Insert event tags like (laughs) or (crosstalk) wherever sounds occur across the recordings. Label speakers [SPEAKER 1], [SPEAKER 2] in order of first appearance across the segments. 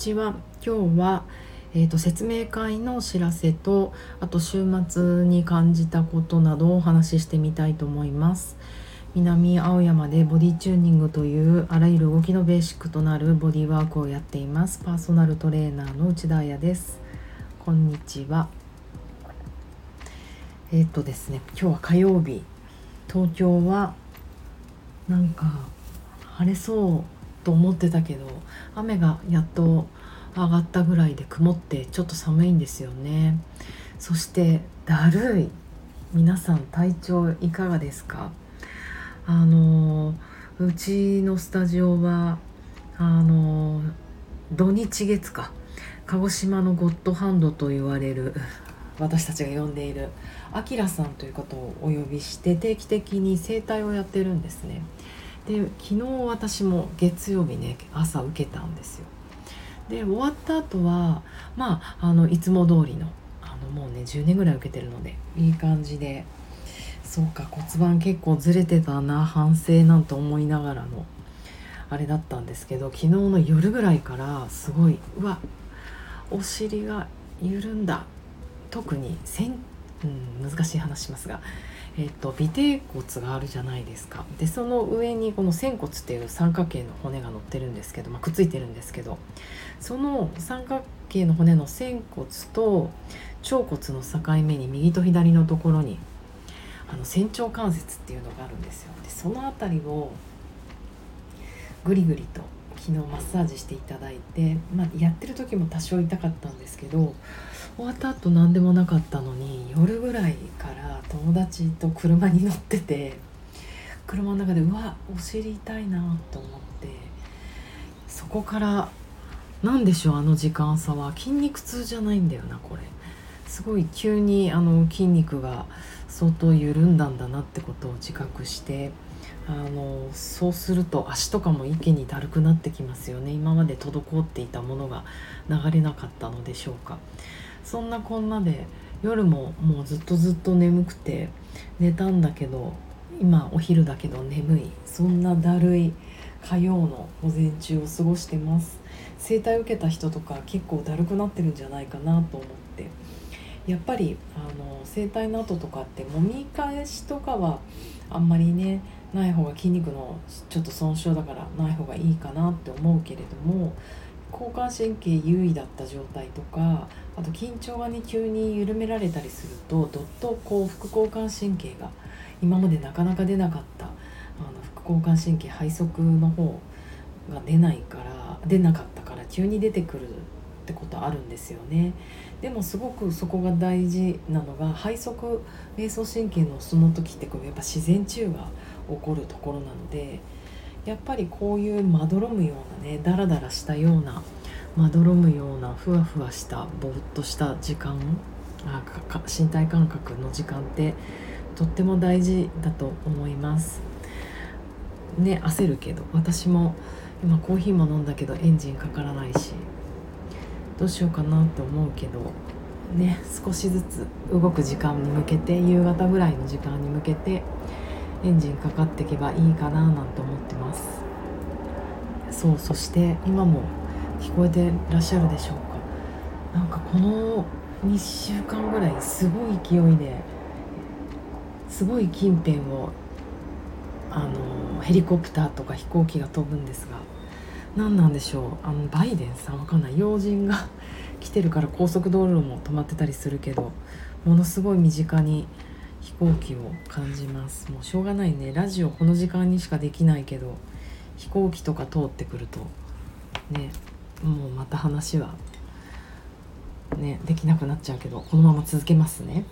[SPEAKER 1] ちは。今日は、えーと、説明会のお知らせとあと週末に感じたことなどをお話ししてみたいと思います。南青山でボディチューニングというあらゆる動きのベーシックとなるボディワークをやっています。パーソナルトレーナーの内田彩です。こんにちは。えっ、ー、とですね今日は火曜日。東京はなんか晴れそう。と思ってたけど雨がやっと上がったぐらいで曇ってちょっと寒いんですよね。そしてだるい。皆さん体調いかがですか？あのうちのスタジオはあの土日月か。鹿児島のゴッドハンドと言われる私たちが呼んでいるあきらさんという方をお呼びして定期的に整体をやってるんですね。で昨日私も月曜日ね朝受けたんですよ。で終わった後はまああのいつも通りのあのもうね10年ぐらい受けてるのでいい感じでそうか骨盤結構ずれてたな反省なんて思いながらのあれだったんですけど昨日の夜ぐらいからすごいうわお尻が緩んだ。特にせん、うん、難しい話しますがえっと、尾てい骨があるじゃないですか。でその上にこの仙骨っていう三角形の骨が乗ってるんですけど、まあ、くっついてるんですけどその三角形の骨の仙骨と腸骨の境目に右と左のところにあの仙腸関節っていうのがあるんですよ。でその辺りをぐりぐりと昨日マッサージしていただいて、まあ、やってる時も多少痛かったんですけど終わった後何でもなかったのに夜ぐらいから友達と車に乗ってて車の中でうわお尻痛いなと思ってそこから何でしょうあの時間差は。筋肉痛じゃないんだよなこれ。すごい急にあの筋肉が相当緩んだんだなってことを自覚してあのそうすると足とかも一気にだるくなってきますよね。今まで滞っていたものが流れなかったのでしょうか。そんなこんなで夜ももうずっとずっと眠くて寝たんだけど今お昼だけど眠い。そんなだるい火曜の午前中を過ごしてます。整体受けた人とか結構だるくなってるんじゃないかなと思って。やっぱりあの整体の後とかってもみ返しとかはあんまりねない方が筋肉のちょっと損傷だからない方がいいかなって思うけれども交感神経優位だった状態とかあと緊張がね急に緩められたりするとどっとこう副交感神経が今までなかなか出なかったあの副交感神経背側の方が出ないから出なかったから急に出てくるってことあるんですよね。でもすごくそこが大事なのが背側瞑想神経のその時ってこうやっぱ自然治癒が起こるところなのでやっぱりこういうまどろむようなねダラダラしたようなまどろむようなふわふわしたぼーっとした時間あ身体感覚の時間ってとっても大事だと思います。ね焦るけど私も今コーヒーも飲んだけどエンジンかからないしどうしようかなって思うけどね少しずつ動く時間に向けて夕方ぐらいの時間に向けてエンジンかかっていけばいいかななんて思ってます。そうそして今も聞こえてらっしゃるでしょうか。なんかこの2週間ぐらいすごい勢いですごい近辺をあのヘリコプターとか飛行機が飛ぶんですが何なんでしょう。あのバイデンさんわかんない。要人が (laughs) 来てるから高速道路も止まってたりするけどものすごい身近に飛行機を感じますもうしょうがないねラジオこの時間にしかできないけど飛行機とか通ってくるとねもうまた話はねできなくなっちゃうけどこのまま続けますね。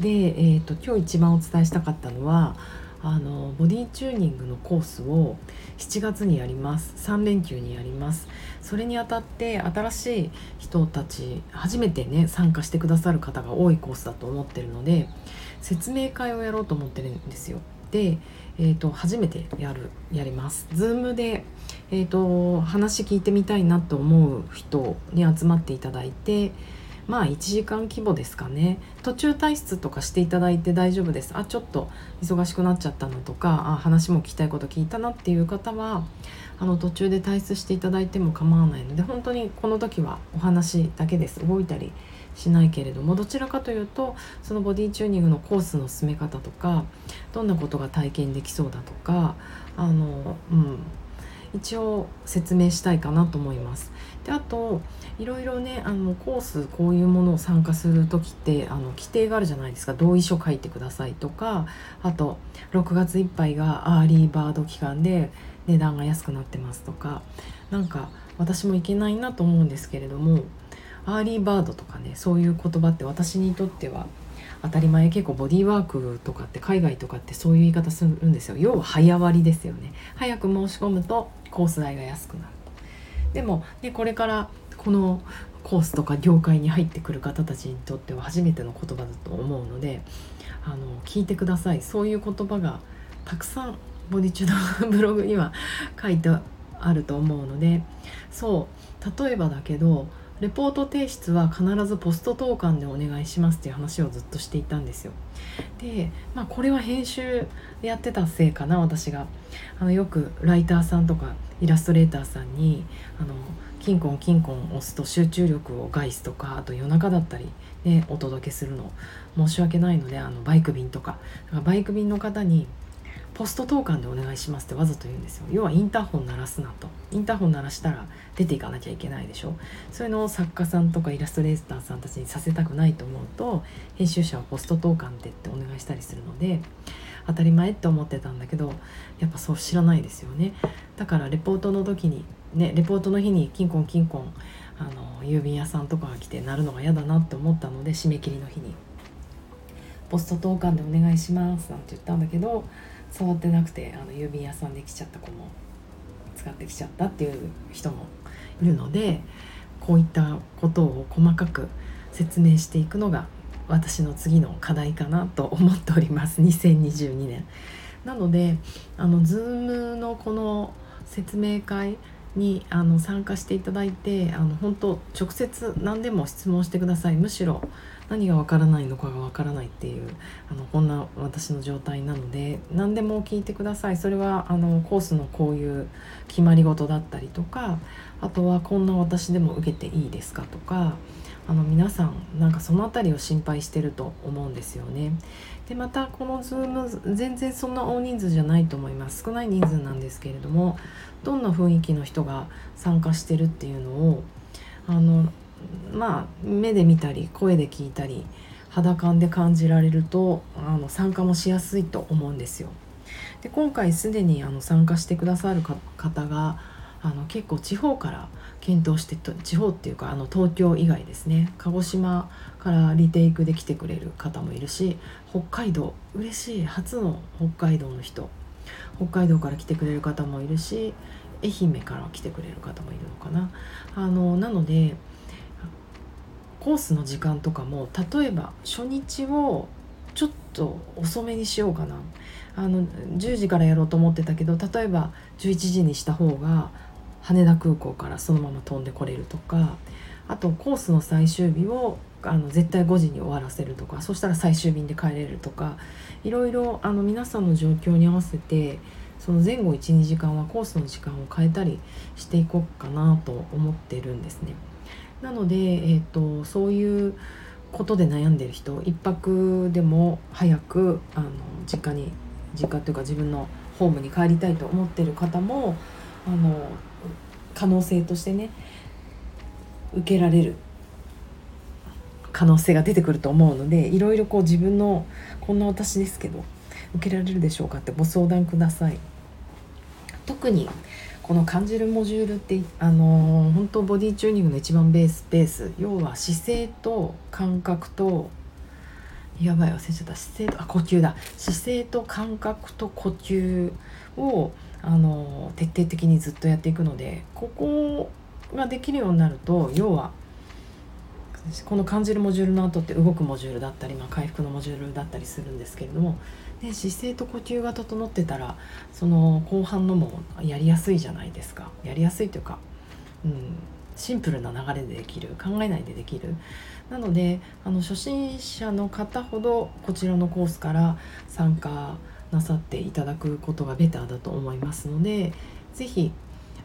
[SPEAKER 1] で、えーと、今日一番お伝えしたかったのはあのボディチューニングのコースを7月にやります。3連休にやります。それにあたって新しい人たち初めてね参加してくださる方が多いコースだと思ってるので説明会をやろうと思ってるんですよ。で、えーと、初めてやるやります。Zoom で、えーと、話聞いてみたいなと思う人に集まっていただいてまあ1時間規模ですかね。途中退出とかしていただいて大丈夫です。あちょっと忙しくなっちゃったのとかあ話も聞きたいこと聞いたなっていう方はあの途中で退出していただいても構わないので本当にこの時はお話だけです。動いたりしないけれどもどちらかというとそのボディチューニングのコースの進め方とかどんなことが体験できそうだとかあの、うん、一応説明したいかなと思います。であといろいろねあのコースこういうものを参加する時ってあの規定があるじゃないですか同意書書いてくださいとかあと6月いっぱいが early bird 期間で値段が安くなってますとかなんか私もいけないなと思うんですけれども early bird とかねそういう言葉って私にとっては当たり前結構ボディーワークとかって海外とかってそういう言い方するんですよ。要は早割りですよね。早く申し込むとコース代が安くなる。でも、ね、これからこのコースとか業界に入ってくる方たちにとっては初めての言葉だと思うのであの聞いてください。そういう言葉がたくさんボディチューのブログには書いてあると思うのでそう。例えばだけどレポート提出は必ずポスト投函でお願いしますっていう話をずっとしていたんですよ。でまあこれは編集やってたせいかな私があのよくライターさんとかイラストレーターさんにあのキンコンキンコン押すと集中力を害すとかあと夜中だったり、ね、お届けするの申し訳ないのであのバイク便とかだからバイク便の方にポスト投函でお願いしますってわざと言うんですよ。要はインターホン鳴らすなと。インターホン鳴らしたら出ていかなきゃいけないでしょ。そういうのを作家さんとかイラストレーターさんたちにさせたくないと思うと編集者はポスト投函でってお願いしたりするので当たり前って思ってたんだけどやっぱそう知らないですよね。だからレポートの時にねレポートの日にキンコンキンコンあの郵便屋さんとかが来て鳴るのが嫌だなって思ったので締め切りの日に「ポスト投函でお願いします」なんて言ったんだけど触ってなくてあの郵便屋さんで来ちゃった子も使ってきちゃったっていう人もいるのでこういったことを細かく説明していくのが私の次の課題かなと思っております2022年。なのであの Zoom のこの説明会にあの参加していただいてあの本当直接何でも質問してくださいむしろ何がわからないのかがわからないっていこんな私の状態なので何でも聞いてくださいそれはあのコースのこういう決まり事だったりとかあとはこんな私でも受けていいですかとかあの皆さんなんかその辺りを心配してると思うんですよね。でまたこの Zoom 全然そんな大人数じゃないと思います少ない人数なんですけれどもどんな雰囲気の人が参加してるっていうのをあのまあ目で見たり声で聞いたり肌感で感じられるとあの参加もしやすいと思うんですよ。で今回すでにあの参加してくださる方があの結構地方から検討して地方っていうかあの東京以外ですね鹿児島からリテイクで来てくれる方もいるし北海道嬉しい初の北海道の人北海道から来てくれる方もいるし愛媛から来てくれる方もいるのかな。あのなのでコースの時間とかも例えば初日をちょっと遅めにしようかな。あの10時からやろうと思ってたけど例えば11時にした方が羽田空港からそのまま飛んでこれるとかあとコースの最終日をあの絶対5時に終わらせるとかそしたら最終便で帰れるとかいろいろあの皆さんの状況に合わせてその前後12時間はコースの時間を変えたりしていこうかなと思ってるんですね。なので、えーと、そういうことで悩んでる人一泊でも早くあの実家に実家というか自分のホームに帰りたいと思ってる方もあの可能性としてね受けられる可能性が出てくると思うのでいろいろこう自分のこんな私ですけど受けられるでしょうかってご相談ください。特にこの感じるモジュールってあのー、本当ボディチューニングの一番ベースベース要は姿勢と感覚とやばい忘れちゃった姿勢とあ呼吸だ。姿勢と感覚と呼吸をあのー、徹底的にずっとやっていくのでここができるようになると要はこの感じるモジュールの後って動くモジュールだったり、まあ、回復のモジュールだったりするんですけれどもで姿勢と呼吸が整ってたらその後半のもやりやすいじゃないですか。やりやすいというか、うん、シンプルな流れでできる考えないでできる。なのであの初心者の方ほどこちらのコースから参加なさっていただくことがベターだと思いますので是非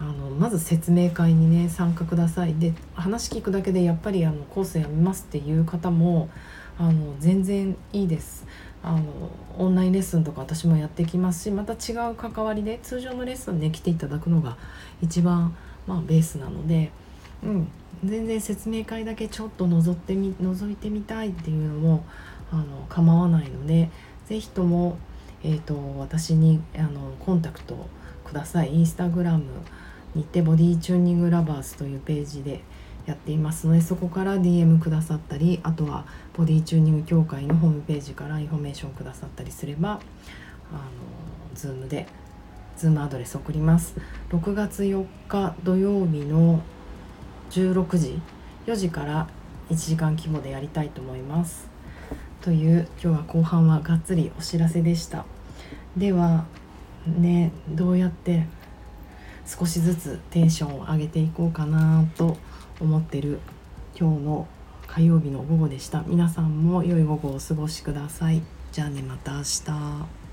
[SPEAKER 1] あのまず説明会にね参加ください。で話聞くだけでやっぱりあのコースやめますっていう方もあの全然いいです。あのオンラインレッスンとか私もやってきますしまた違う関わりで通常のレッスンで来ていただくのが一番、まあ、ベースなので、うん、全然説明会だけちょっと覗ってみ覗いてみたいっていうのもあの構わないので是非とも、えーと、私にあのコンタクトください。インスタグラムにてボディチューニングラバーズというページでやっていますのでそこから DM くださったりあとはボディチューニング協会のホームページからインフォメーションくださったりすればあの Zoom で Zoom アドレス送ります。6月4日土曜日の16時4時から1時間規模でやりたいと思います。という今日は後半はがっつりお知らせでした。ではねどうやって少しずつテンションを上げていこうかなと思ってる今日の火曜日の午後でした。皆さんも良い午後をお過ごしください。じゃあねまた明日。